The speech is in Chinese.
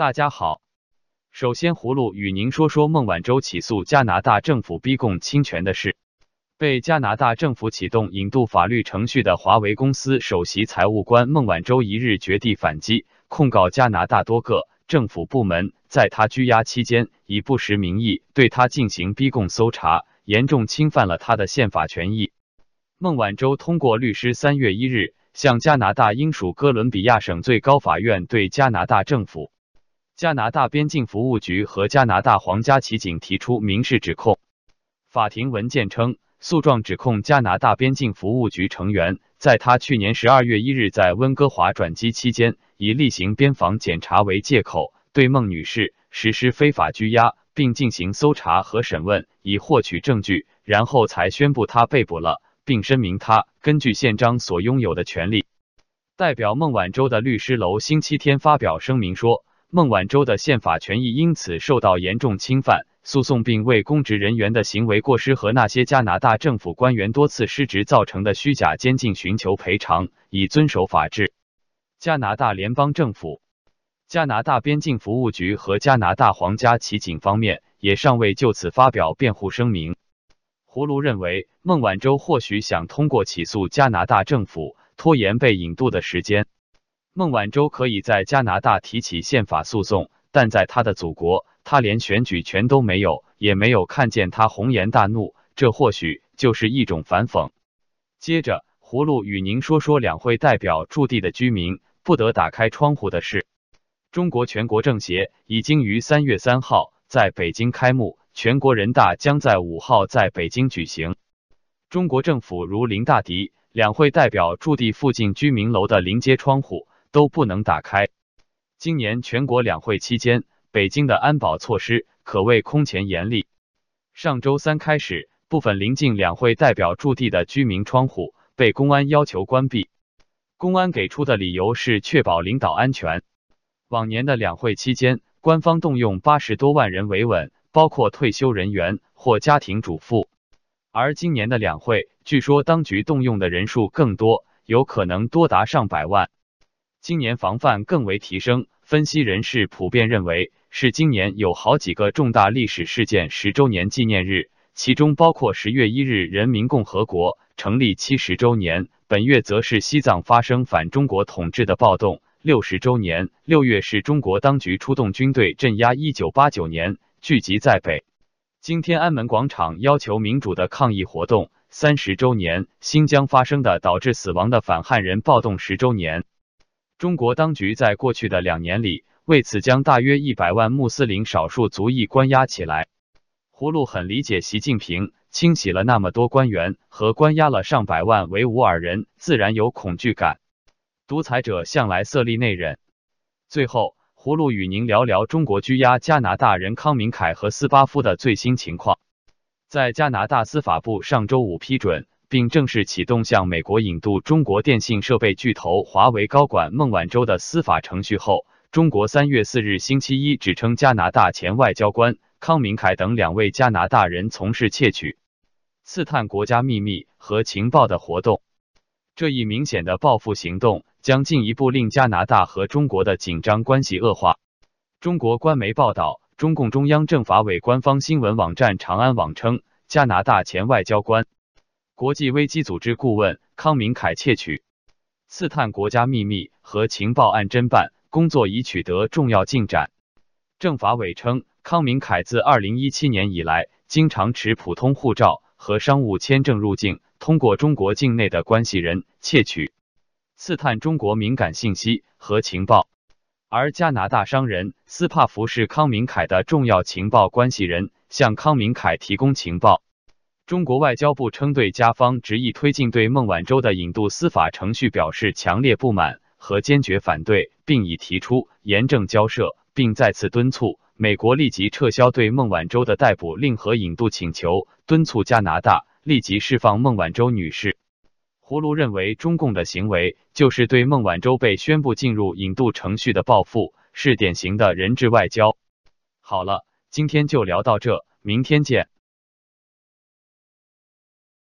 大家好，首先葫芦与您说说孟晚舟起诉加拿大政府逼供侵权的事。被加拿大政府启动引渡法律程序的华为公司首席财务官孟晚舟一日绝地反击，控告加拿大多个政府部门在他拘押期间以不实名义对他进行逼供搜查，严重侵犯了他的宪法权益。孟晚舟通过律师三月一日向加拿大英属哥伦比亚省最高法院对加拿大政府。加拿大边境服务局和加拿大皇家骑警提出民事指控。法庭文件称，诉状指控加拿大边境服务局成员在他去年十二月一日在温哥华转机期间，以例行边防检查为借口，对孟女士实施非法拘押，并进行搜查和审问，以获取证据，然后才宣布他被捕了，并声明他根据宪章所拥有的权利。代表孟晚舟的律师楼星期天发表声明说。孟晚舟的宪法权益因此受到严重侵犯，诉讼并为公职人员的行为过失和那些加拿大政府官员多次失职造成的虚假监禁寻求赔偿，以遵守法治。加拿大联邦政府、加拿大边境服务局和加拿大皇家骑警方面也尚未就此发表辩护声明。葫芦认为，孟晚舟或许想通过起诉加拿大政府拖延被引渡的时间。孟晚舟可以在加拿大提起宪法诉讼，但在他的祖国，他连选举权都没有，也没有看见他红颜大怒，这或许就是一种反讽。接着，葫芦与您说说两会代表驻地的居民不得打开窗户的事。中国全国政协已经于三月三号在北京开幕，全国人大将在五号在北京举行。中国政府如临大敌，两会代表驻地附近居民楼的临街窗户。都不能打开。今年全国两会期间，北京的安保措施可谓空前严厉。上周三开始，部分临近两会代表驻地的居民窗户被公安要求关闭。公安给出的理由是确保领导安全。往年的两会期间，官方动用八十多万人维稳，包括退休人员或家庭主妇。而今年的两会，据说当局动用的人数更多，有可能多达上百万。今年防范更为提升，分析人士普遍认为是今年有好几个重大历史事件十周年纪念日，其中包括十月一日人民共和国成立七十周年，本月则是西藏发生反中国统治的暴动六十周年，六月是中国当局出动军队镇压一九八九年聚集在北京天安门广场要求民主的抗议活动三十周年，新疆发生的导致死亡的反汉人暴动十周年。中国当局在过去的两年里，为此将大约一百万穆斯林少数族裔关押起来。葫芦很理解习近平清洗了那么多官员和关押了上百万维吾尔人，自然有恐惧感。独裁者向来色厉内荏。最后，葫芦与您聊聊中国拘押加拿大人康明凯和斯巴夫的最新情况。在加拿大司法部上周五批准。并正式启动向美国引渡中国电信设备巨头华为高管孟晚舟的司法程序后，中国三月四日星期一指称加拿大前外交官康明凯等两位加拿大人从事窃取、刺探国家秘密和情报的活动。这一明显的报复行动将进一步令加拿大和中国的紧张关系恶化。中国官媒报道，中共中央政法委官方新闻网站长安网称，加拿大前外交官。国际危机组织顾问康明凯窃取、刺探国家秘密和情报案侦办工作已取得重要进展。政法委称，康明凯自二零一七年以来，经常持普通护照和商务签证入境，通过中国境内的关系人窃取、刺探中国敏感信息和情报。而加拿大商人斯帕福是康明凯的重要情报关系人，向康明凯提供情报。中国外交部称，对加方执意推进对孟晚舟的引渡司法程序表示强烈不满和坚决反对，并已提出严正交涉，并再次敦促美国立即撤销对孟晚舟的逮捕令和引渡请求，敦促加拿大立即释放孟晚舟女士。葫芦认为，中共的行为就是对孟晚舟被宣布进入引渡程序的报复，是典型的人质外交。好了，今天就聊到这，明天见。